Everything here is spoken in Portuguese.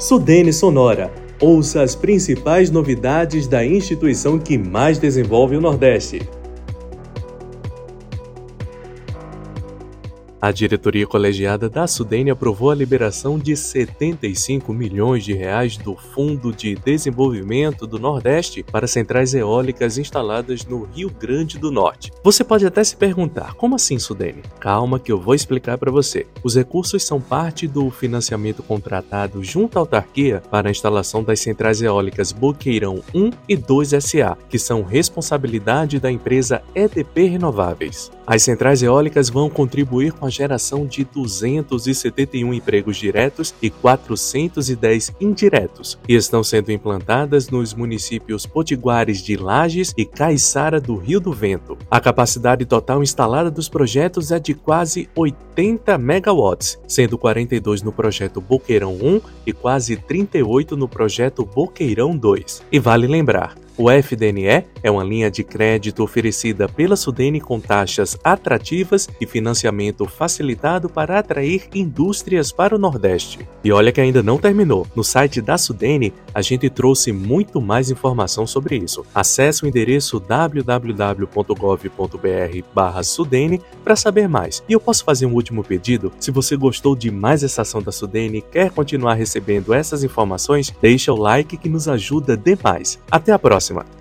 Sudene Sonora. Ouça as principais novidades da instituição que mais desenvolve o Nordeste. A diretoria colegiada da Sudene aprovou a liberação de 75 milhões de reais do Fundo de Desenvolvimento do Nordeste para centrais eólicas instaladas no Rio Grande do Norte. Você pode até se perguntar, como assim, Sudene? Calma que eu vou explicar para você. Os recursos são parte do financiamento contratado junto à autarquia para a instalação das centrais eólicas Boqueirão 1 e 2 SA, que são responsabilidade da empresa EDP Renováveis. As centrais eólicas vão contribuir com a geração de 271 empregos diretos e 410 indiretos, e estão sendo implantadas nos municípios potiguares de Lages e Caiçara do Rio do Vento. A capacidade total instalada dos projetos é de quase 80 megawatts, sendo 42 no projeto Boqueirão 1 e quase 38 no projeto Boqueirão 2. E vale lembrar, o FDNE é uma linha de crédito oferecida pela Sudene com taxas atrativas e financiamento facilitado para atrair indústrias para o Nordeste. E olha que ainda não terminou. No site da Sudene, a gente trouxe muito mais informação sobre isso. Acesse o endereço www.gov.br/sudene para saber mais. E eu posso fazer um último pedido? Se você gostou demais dessa ação da Sudene e quer continuar recebendo essas informações, deixa o like que nos ajuda demais. Até a próxima!